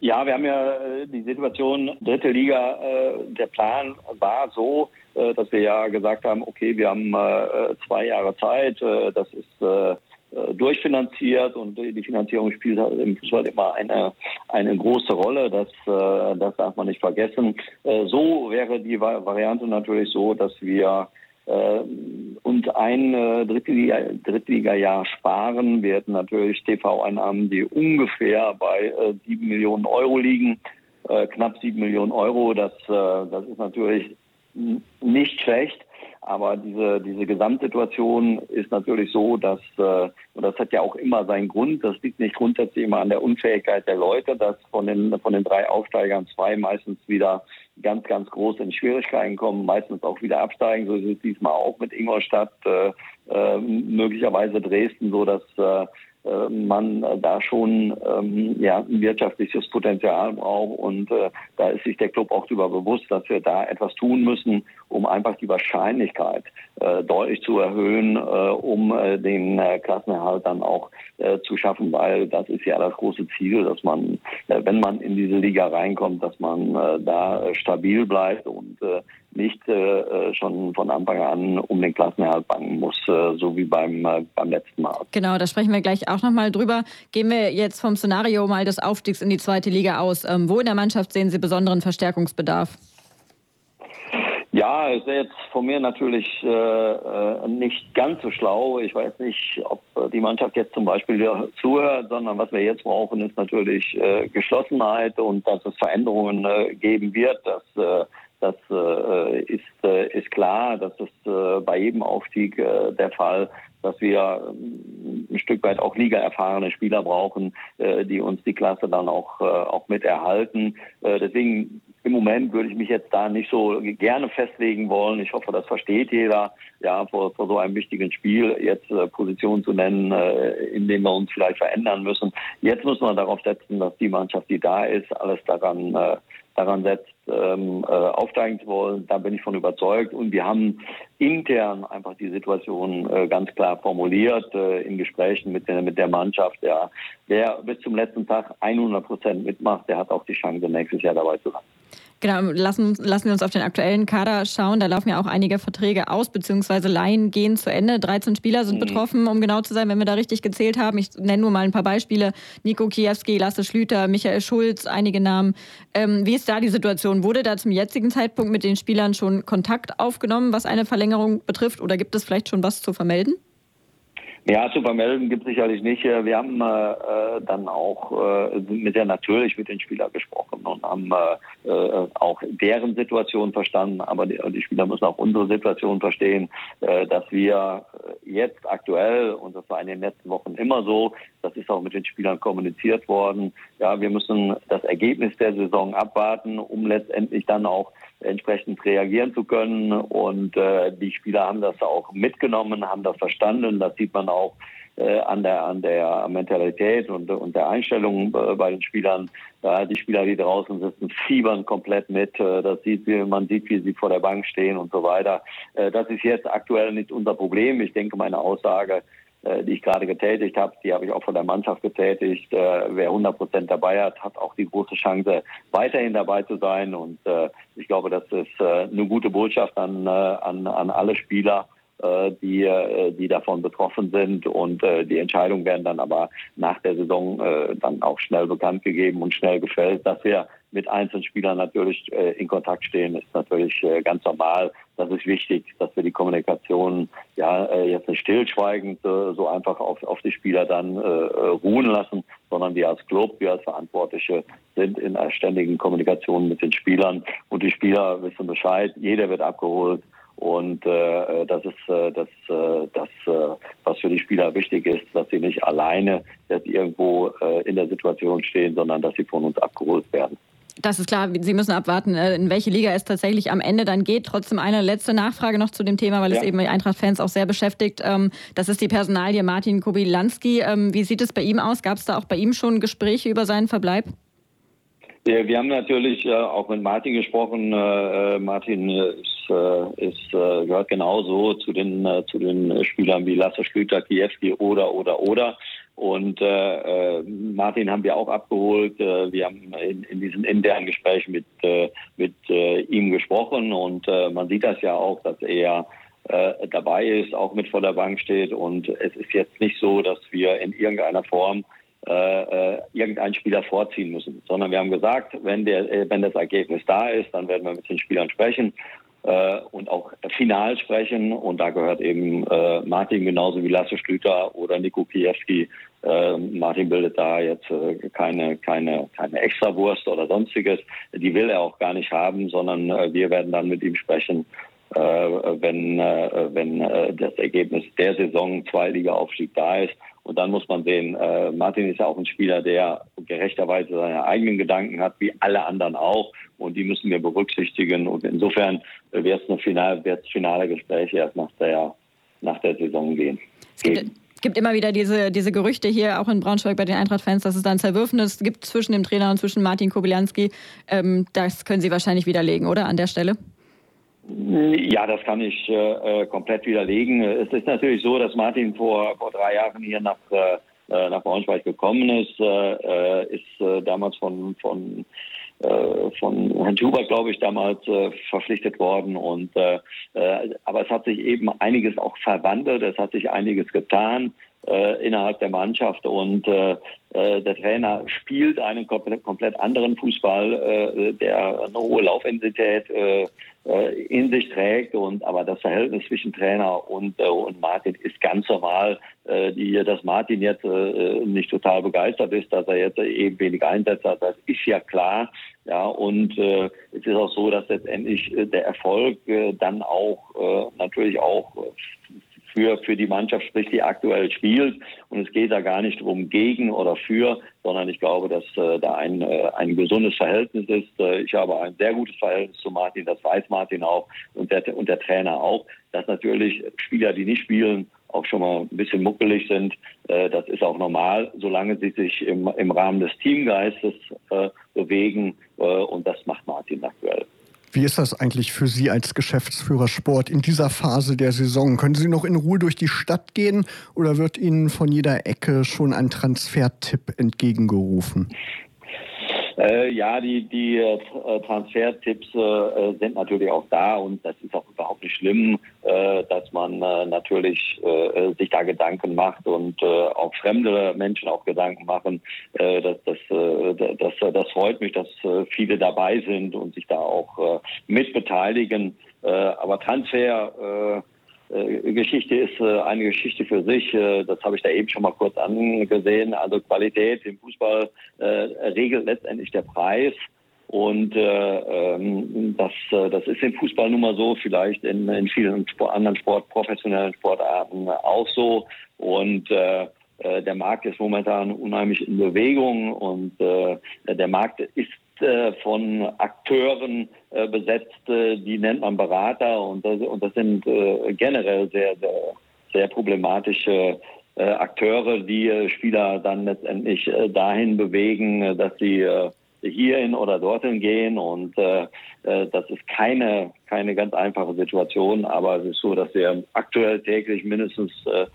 Ja, wir haben ja äh, die Situation, dritte Liga, äh, der Plan war so, dass wir ja gesagt haben, okay, wir haben zwei Jahre Zeit, das ist durchfinanziert und die Finanzierung spielt halt im Fußball immer eine, eine große Rolle, das, das darf man nicht vergessen. So wäre die Variante natürlich so, dass wir äh, und ein äh, Drittliga, Drittliga-Jahr sparen. Wir hätten natürlich TV-Einnahmen, die ungefähr bei äh, 7 Millionen Euro liegen, äh, knapp 7 Millionen Euro. Das, äh, das ist natürlich nicht schlecht. Aber diese, diese Gesamtsituation ist natürlich so, dass, äh, und das hat ja auch immer seinen Grund, das liegt nicht grundsätzlich immer an der Unfähigkeit der Leute, dass von den, von den drei Aufsteigern zwei meistens wieder ganz, ganz groß in Schwierigkeiten kommen, meistens auch wieder absteigen. So ist es diesmal auch mit Ingolstadt, äh, äh, möglicherweise Dresden, so dass äh, man da schon ähm, ja, ein wirtschaftliches Potenzial braucht. Und äh, da ist sich der Club auch darüber bewusst, dass wir da etwas tun müssen, um einfach die Wahrscheinlichkeit äh, deutlich zu erhöhen, äh, um äh, den äh, Klassenerhalt dann auch äh, zu schaffen, weil das ist ja das große Ziel, dass man, äh, wenn man in diese Liga reinkommt, dass man äh, da äh, stabil bleibt und äh, nicht äh, äh, schon von Anfang an um den Klassenerhalt bangen muss, äh, so wie beim, äh, beim letzten Mal. Genau, da sprechen wir gleich auch nochmal drüber. Gehen wir jetzt vom Szenario mal des Aufstiegs in die zweite Liga aus. Ähm, wo in der Mannschaft sehen Sie besonderen Verstärkungsbedarf? Ja, ist jetzt von mir natürlich äh, äh, nicht ganz so schlau. Ich weiß nicht, ob die Mannschaft jetzt zum Beispiel zuhört, sondern was wir jetzt brauchen, ist natürlich äh, Geschlossenheit und dass es Veränderungen äh, geben wird, dass äh, das äh, ist, äh, ist klar, das ist äh, bei jedem Aufstieg äh, der Fall, dass wir ähm, ein Stück weit auch ligaerfahrene Spieler brauchen, äh, die uns die Klasse dann auch, äh, auch mit erhalten. Äh, deswegen im Moment würde ich mich jetzt da nicht so gerne festlegen wollen. Ich hoffe, das versteht jeder, ja, vor, vor so einem wichtigen Spiel jetzt äh, Positionen zu nennen, äh, in denen wir uns vielleicht verändern müssen. Jetzt müssen wir darauf setzen, dass die Mannschaft, die da ist, alles daran äh, daran setzt, ähm, äh, aufsteigen zu wollen. Da bin ich von überzeugt. Und wir haben intern einfach die Situation äh, ganz klar formuliert äh, in Gesprächen mit der, mit der Mannschaft. Ja, wer bis zum letzten Tag 100 Prozent mitmacht, der hat auch die Chance, nächstes Jahr dabei zu sein. Genau, lassen, lassen wir uns auf den aktuellen Kader schauen. Da laufen ja auch einige Verträge aus, beziehungsweise Laien gehen zu Ende. 13 Spieler sind mhm. betroffen, um genau zu sein, wenn wir da richtig gezählt haben. Ich nenne nur mal ein paar Beispiele. Nico Kiewski, Lasse Schlüter, Michael Schulz, einige Namen. Ähm, wie ist da die Situation? Wurde da zum jetzigen Zeitpunkt mit den Spielern schon Kontakt aufgenommen, was eine Verlängerung betrifft? Oder gibt es vielleicht schon was zu vermelden? Ja, zu vermelden gibt es sicherlich nicht. Wir haben äh, dann auch äh, mit der natürlich mit den Spielern gesprochen und haben äh, äh, auch deren Situation verstanden. Aber die, die, Spieler müssen auch unsere Situation verstehen, äh, dass wir jetzt aktuell, und das war in den letzten Wochen immer so, das ist auch mit den Spielern kommuniziert worden, ja, wir müssen das Ergebnis der Saison abwarten, um letztendlich dann auch entsprechend reagieren zu können. Und äh, die Spieler haben das auch mitgenommen, haben das verstanden. Das sieht man auch äh, an der an der Mentalität und, und der Einstellung äh, bei den Spielern. Da die Spieler, die draußen sitzen, fiebern komplett mit. Äh, das sieht, man sieht, wie sie vor der Bank stehen und so weiter. Äh, das ist jetzt aktuell nicht unser Problem. Ich denke, meine Aussage die ich gerade getätigt habe, die habe ich auch von der Mannschaft getätigt. Äh, wer 100 Prozent dabei hat, hat auch die große Chance, weiterhin dabei zu sein. Und äh, ich glaube, das ist eine gute Botschaft an, an, an alle Spieler, die, die davon betroffen sind. Und die Entscheidungen werden dann aber nach der Saison dann auch schnell bekannt gegeben und schnell gefällt, dass wir mit einzelnen Spielern natürlich äh, in Kontakt stehen, ist natürlich äh, ganz normal. Das ist wichtig, dass wir die Kommunikation ja äh, jetzt nicht stillschweigend äh, so einfach auf, auf die Spieler dann äh, äh, ruhen lassen, sondern wir als Club, wir als Verantwortliche sind in einer ständigen Kommunikation mit den Spielern und die Spieler wissen Bescheid, jeder wird abgeholt. Und äh, das ist äh, das, äh, das äh, was für die Spieler wichtig ist, dass sie nicht alleine jetzt irgendwo äh, in der Situation stehen, sondern dass sie von uns abgeholt werden. Das ist klar, Sie müssen abwarten, äh, in welche Liga es tatsächlich am Ende dann geht. Trotzdem eine letzte Nachfrage noch zu dem Thema, weil ja. es eben Eintracht-Fans auch sehr beschäftigt. Ähm, das ist die Personalie Martin Kobilanski. Ähm, wie sieht es bei ihm aus? Gab es da auch bei ihm schon Gespräche über seinen Verbleib? Wir haben natürlich äh, auch mit Martin gesprochen. Äh, äh Martin ist, äh, ist äh, gehört genauso zu den äh, zu den Spielern wie Lasse Schlüter, Kiewski oder oder oder. Und Martin haben wir auch abgeholt. wir haben in, in diesem internen Gespräch mit mit ihm gesprochen und man sieht das ja auch, dass er dabei ist, auch mit vor der Bank steht. Und es ist jetzt nicht so, dass wir in irgendeiner Form äh, äh, irgendeinen Spieler vorziehen müssen, sondern wir haben gesagt, wenn, der, äh, wenn das Ergebnis da ist, dann werden wir mit den Spielern sprechen äh, und auch final sprechen. Und da gehört eben äh, Martin genauso wie Lasse Schlüter oder Niko Kiewski. Äh, Martin bildet da jetzt äh, keine, keine, keine Extrawurst oder sonstiges. Die will er auch gar nicht haben, sondern äh, wir werden dann mit ihm sprechen, äh, wenn, wenn das Ergebnis der Saison Zweiliga-Aufstieg da ist. Und dann muss man sehen, äh, Martin ist ja auch ein Spieler, der gerechterweise seine eigenen Gedanken hat, wie alle anderen auch. Und die müssen wir berücksichtigen. Und insofern wird es ein Final, wird's finale Gespräche erst nach der, nach der Saison gehen. Es gibt, es gibt immer wieder diese, diese Gerüchte hier, auch in Braunschweig bei den Eintracht-Fans, dass es da ein Zerwürfnis gibt zwischen dem Trainer und zwischen Martin Kobylanski. Ähm, das können Sie wahrscheinlich widerlegen, oder, an der Stelle? Ja, das kann ich äh, komplett widerlegen. Es ist natürlich so, dass Martin vor, vor drei Jahren hier nach, äh, nach Braunschweig gekommen ist, äh, äh ist äh, damals von, von, äh, von Herrn Schubert, glaube ich, damals verpflichtet worden. Und, aber es hat sich eben einiges auch verwandelt, es hat sich einiges getan innerhalb der Mannschaft und der Trainer spielt einen komplett, anderen Fußball, der eine hohe Laufintensität äh, in sich trägt. Und aber das Verhältnis zwischen Trainer und, äh, und Martin ist ganz normal. Äh, die, dass Martin jetzt äh, nicht total begeistert ist, dass er jetzt eben wenig Einsätze hat, das ist ja klar. Ja, und äh, es ist auch so, dass letztendlich äh, der Erfolg äh, dann auch äh, natürlich auch für, für die Mannschaft spricht, die aktuell spielt. Und es geht da gar nicht darum, gegen oder für, sondern ich glaube, dass äh, da ein, äh, ein gesundes Verhältnis ist. Äh, ich habe ein sehr gutes Verhältnis zu Martin, das weiß Martin auch und der, und der Trainer auch. Dass natürlich Spieler, die nicht spielen, auch schon mal ein bisschen muckelig sind. Äh, das ist auch normal, solange sie sich im, im Rahmen des Teamgeistes äh, bewegen. Äh, und das macht Martin aktuell. Wie ist das eigentlich für Sie als Geschäftsführer Sport in dieser Phase der Saison? Können Sie noch in Ruhe durch die Stadt gehen oder wird Ihnen von jeder Ecke schon ein Transfertipp entgegengerufen? Äh, ja, die, die äh, Transfertipps äh, sind natürlich auch da und das ist auch überhaupt nicht schlimm, äh, dass man äh, natürlich äh, sich da Gedanken macht und auch fremde Menschen auch Gedanken machen. das, das, das, das freut mich, dass viele dabei sind und sich da auch mit beteiligen. aber Transfer äh, Geschichte ist äh, eine Geschichte für sich. Äh, das habe ich da eben schon mal kurz angesehen. Also Qualität im Fußball regelt letztendlich der Preis. Und äh, ähm, das, das ist im Fußball nun mal so, vielleicht in, in vielen anderen Sport, professionellen Sportarten auch so. Und äh, der Markt ist momentan unheimlich in Bewegung und äh, der Markt ist äh, von Akteuren äh, besetzt, äh, die nennt man Berater und das, und das sind generell sehr, sehr, sehr problematische Akteure, die Spieler dann letztendlich dahin bewegen, dass sie hierhin oder dorthin gehen. Und äh, äh, das ist keine keine ganz einfache Situation, aber es ist so, dass wir aktuell täglich mindestens äh,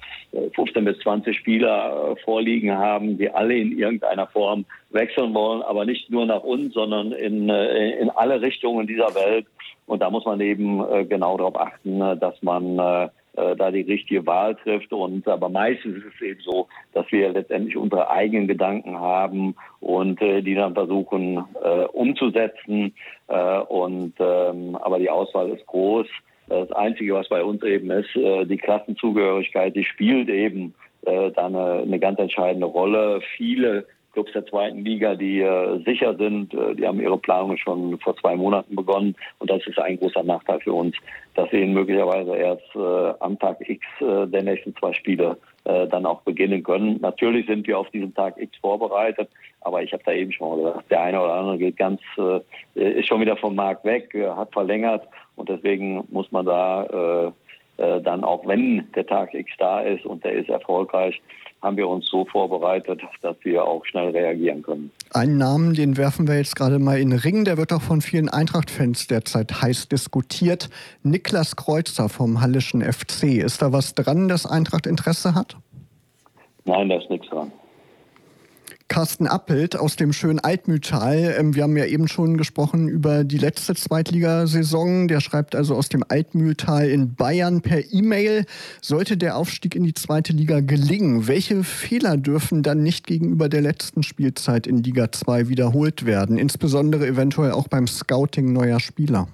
15 bis 20 Spieler äh, vorliegen haben, die alle in irgendeiner Form wechseln wollen, aber nicht nur nach uns, sondern in äh, in alle Richtungen dieser Welt. Und da muss man eben äh, genau darauf achten, dass man äh, äh, da die richtige Wahl trifft. Und aber meistens ist es eben so, dass wir letztendlich unsere eigenen Gedanken haben und äh, die dann versuchen äh, umzusetzen. Äh, und ähm, aber die Auswahl ist groß. Das Einzige, was bei uns eben ist, äh, die Klassenzugehörigkeit, die spielt eben äh, da eine, eine ganz entscheidende Rolle. Viele Clubs der zweiten Liga, die äh, sicher sind. Äh, die haben ihre Planung schon vor zwei Monaten begonnen. Und das ist ein großer Nachteil für uns, dass sie möglicherweise erst äh, am Tag X äh, der nächsten zwei Spiele äh, dann auch beginnen können. Natürlich sind wir auf diesen Tag X vorbereitet, aber ich habe da eben schon mal gesagt, der eine oder andere geht ganz, äh, ist schon wieder vom Markt weg, hat verlängert und deswegen muss man da dann auch wenn der Tag X da ist und der ist erfolgreich, haben wir uns so vorbereitet, dass wir auch schnell reagieren können. Einen Namen, den werfen wir jetzt gerade mal in den Ring, der wird auch von vielen Eintracht-Fans derzeit heiß diskutiert. Niklas Kreuzer vom Hallischen FC. Ist da was dran, dass Eintracht Interesse hat? Nein, da ist nichts dran. Carsten Appelt aus dem schönen Altmühltal. Ähm, wir haben ja eben schon gesprochen über die letzte Zweitligasaison. Der schreibt also aus dem Altmühltal in Bayern per E-Mail, sollte der Aufstieg in die zweite Liga gelingen, welche Fehler dürfen dann nicht gegenüber der letzten Spielzeit in Liga 2 wiederholt werden? Insbesondere eventuell auch beim Scouting neuer Spieler.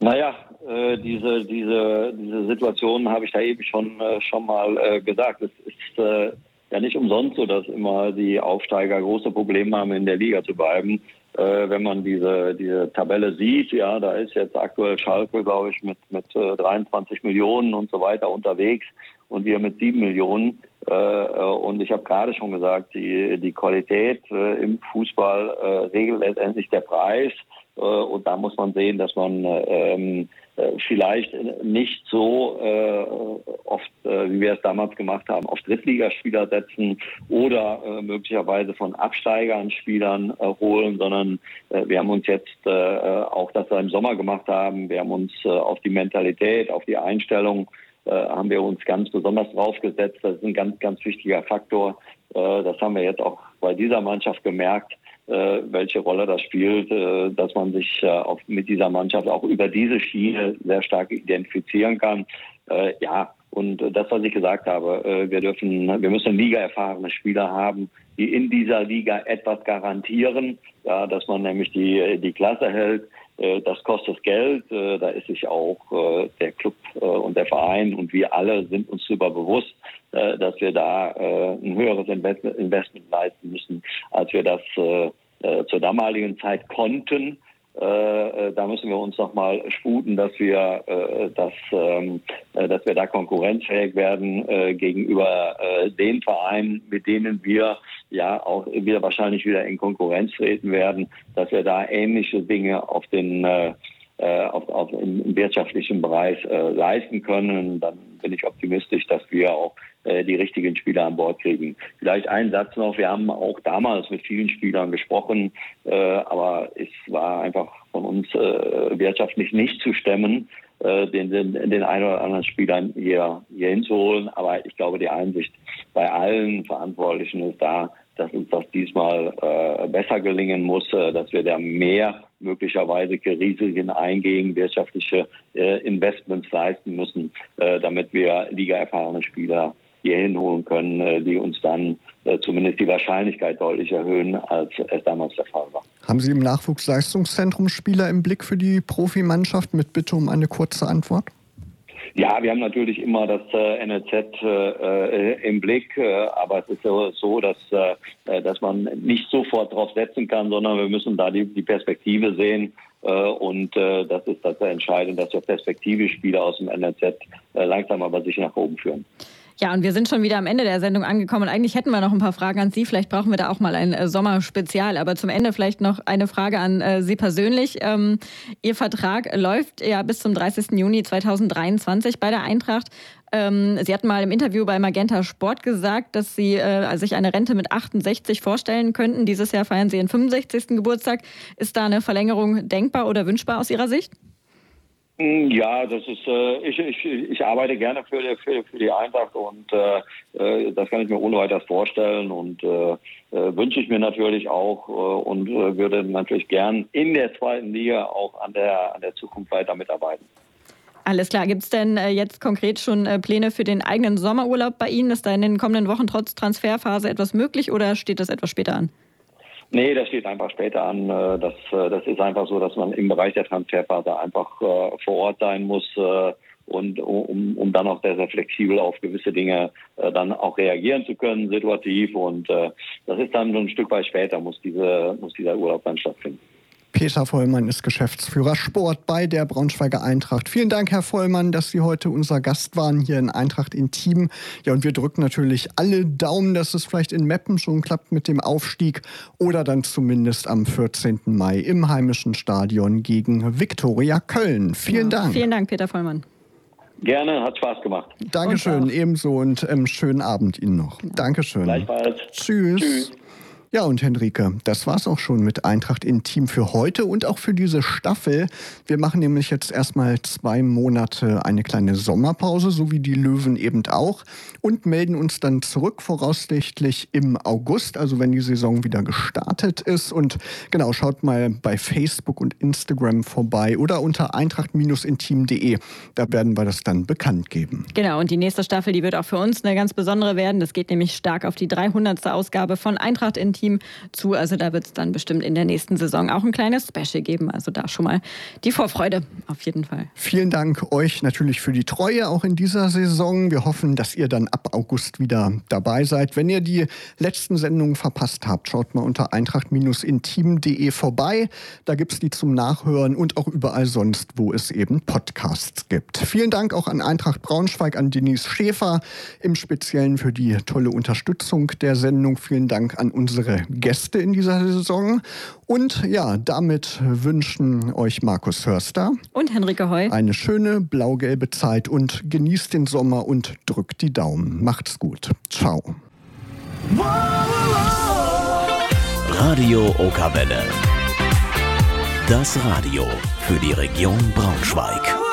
Naja, äh, diese, diese, diese Situation habe ich da eben schon, äh, schon mal äh, gesagt. Es ist äh, ja nicht umsonst so, dass immer die Aufsteiger große Probleme haben, in der Liga zu bleiben. Äh, wenn man diese, diese Tabelle sieht, ja, da ist jetzt aktuell Schalke, glaube ich, mit, mit äh, 23 Millionen und so weiter unterwegs und wir mit 7 Millionen. Äh, äh, und ich habe gerade schon gesagt, die, die Qualität äh, im Fußball äh, regelt letztendlich der Preis. Äh, und da muss man sehen, dass man ähm, äh, vielleicht nicht so äh, oft, äh, wie wir es damals gemacht haben, auf Drittligaspieler setzen oder äh, möglicherweise von Absteigern Spielern äh, holen, sondern äh, wir haben uns jetzt auch das im Sommer gemacht haben, wir haben uns auf die Mentalität, auf die Einstellung haben wir uns ganz besonders draufgesetzt. Das ist ein ganz, ganz wichtiger Faktor. das haben wir jetzt auch bei dieser Mannschaft gemerkt äh, welche Rolle das spielt, äh, dass man sich äh, auch mit dieser Mannschaft auch über diese Schiene sehr stark identifizieren kann. Äh, ja, und das, was ich gesagt habe, äh, wir dürfen, wir müssen Liga-erfahrene Spieler haben, die in dieser Liga etwas garantieren, ja, dass man nämlich die, die Klasse hält. Äh, das kostet Geld. Da ist sich auch der Club und der Verein und wir alle sind uns darüber bewusst, dass wir da ein höheres Investment leisten müssen, als wir das zur damaligen Zeit konnten. Äh, äh, da müssen wir uns noch mal sputen, dass wir, äh, dass, ähm, äh, dass wir da konkurrenzfähig werden äh, gegenüber äh, den Vereinen, mit denen wir ja auch wieder wahrscheinlich wieder in Konkurrenz treten werden, dass wir da ähnliche Dinge auf den auf, auf im wirtschaftlichen Bereich leisten können. Dann bin ich optimistisch, dass wir auch äh, die richtigen Spieler an Bord kriegen. Vielleicht ein Satz noch, wir haben auch damals mit vielen Spielern gesprochen, äh, aber es war einfach von uns äh, wirtschaftlich nicht zu stemmen, äh, den, den, den einen oder anderen Spielern hier, hier hinzuholen. Aber ich glaube, die Einsicht bei allen Verantwortlichen ist da, dass uns das diesmal äh, besser gelingen muss, äh, dass wir da mehr möglicherweise Risiken eingehen, wirtschaftliche äh, Investments leisten müssen, äh, damit wir ligaerfahrene Spieler hier hinholen können, äh, die uns dann äh, zumindest die Wahrscheinlichkeit deutlich erhöhen, als es damals der Fall war. Haben Sie im Nachwuchsleistungszentrum Spieler im Blick für die Profimannschaft mit Bitte um eine kurze Antwort? Ja, wir haben natürlich immer das äh, NLZ äh, im Blick, äh, aber es ist so, dass, äh, dass man nicht sofort drauf setzen kann, sondern wir müssen da die, die Perspektive sehen. Äh, und äh, das ist das Entscheidende, dass wir Perspektive Spieler aus dem NLZ langsam aber sich nach oben führen. Ja, und wir sind schon wieder am Ende der Sendung angekommen. Und eigentlich hätten wir noch ein paar Fragen an Sie. Vielleicht brauchen wir da auch mal ein äh, Sommerspezial. Aber zum Ende vielleicht noch eine Frage an äh, Sie persönlich. Ähm, Ihr Vertrag läuft ja bis zum 30. Juni 2023 bei der Eintracht. Ähm, Sie hatten mal im Interview bei Magenta Sport gesagt, dass Sie äh, sich eine Rente mit 68 vorstellen könnten. Dieses Jahr feiern Sie Ihren 65. Geburtstag. Ist da eine Verlängerung denkbar oder wünschbar aus Ihrer Sicht? Hm, ja, das ist, äh, ich, ich, ich arbeite gerne für die, für, für die Eintracht und äh, äh, das kann ich mir ohne weiteres vorstellen und äh, äh, wünsche ich mir natürlich auch äh, und würde natürlich gern in der zweiten Liga auch an der, an der Zukunft weiter mitarbeiten. Alles klar. Gibt es denn jetzt konkret schon Pläne für den eigenen Sommerurlaub bei Ihnen? Ist da in den kommenden Wochen trotz Transferphase etwas möglich oder steht das etwas später an? Nee, das steht einfach später an. Äh, das, äh, das ist einfach so, dass man im Bereich der Transferphase einfach äh, vor Ort sein muss und um, um dann auch sehr, sehr flexibel auf gewisse Dinge dann auch reagieren zu können, situativ. Und das ist dann so ein Stück weit später, muss, diese, muss dieser Urlaub dann stattfinden. Peter Vollmann ist Geschäftsführer Sport bei der Braunschweiger Eintracht. Vielen Dank, Herr Vollmann, dass Sie heute unser Gast waren hier in Eintracht Intim. Ja, und wir drücken natürlich alle Daumen, dass es vielleicht in Meppen schon klappt mit dem Aufstieg oder dann zumindest am 14. Mai im heimischen Stadion gegen Viktoria Köln. Vielen ja, Dank. Vielen Dank, Peter Vollmann. Gerne, hat Spaß gemacht. Dankeschön, ebenso und ähm, schönen Abend Ihnen noch. Dankeschön. Gleichfalls. Tschüss. Tschüss. Ja, und Henrike, das war's auch schon mit Eintracht Intim für heute und auch für diese Staffel. Wir machen nämlich jetzt erstmal zwei Monate eine kleine Sommerpause, so wie die Löwen eben auch, und melden uns dann zurück voraussichtlich im August, also wenn die Saison wieder gestartet ist. Und genau, schaut mal bei Facebook und Instagram vorbei oder unter eintracht-intim.de. Da werden wir das dann bekannt geben. Genau, und die nächste Staffel, die wird auch für uns eine ganz besondere werden. Das geht nämlich stark auf die 300. Ausgabe von Eintracht Intim Team zu. Also da wird es dann bestimmt in der nächsten Saison auch ein kleines Special geben. Also da schon mal die Vorfreude auf jeden Fall. Vielen Dank euch natürlich für die Treue auch in dieser Saison. Wir hoffen, dass ihr dann ab August wieder dabei seid. Wenn ihr die letzten Sendungen verpasst habt, schaut mal unter eintracht-intim.de vorbei. Da gibt es die zum Nachhören und auch überall sonst, wo es eben Podcasts gibt. Vielen Dank auch an Eintracht Braunschweig, an Denise Schäfer im Speziellen für die tolle Unterstützung der Sendung. Vielen Dank an unsere unsere Gäste in dieser Saison. Und ja, damit wünschen euch Markus Förster und Henrike Heu eine schöne blau-gelbe Zeit und genießt den Sommer und drückt die Daumen. Macht's gut. Ciao. Radio Okawelle. Das Radio für die Region Braunschweig.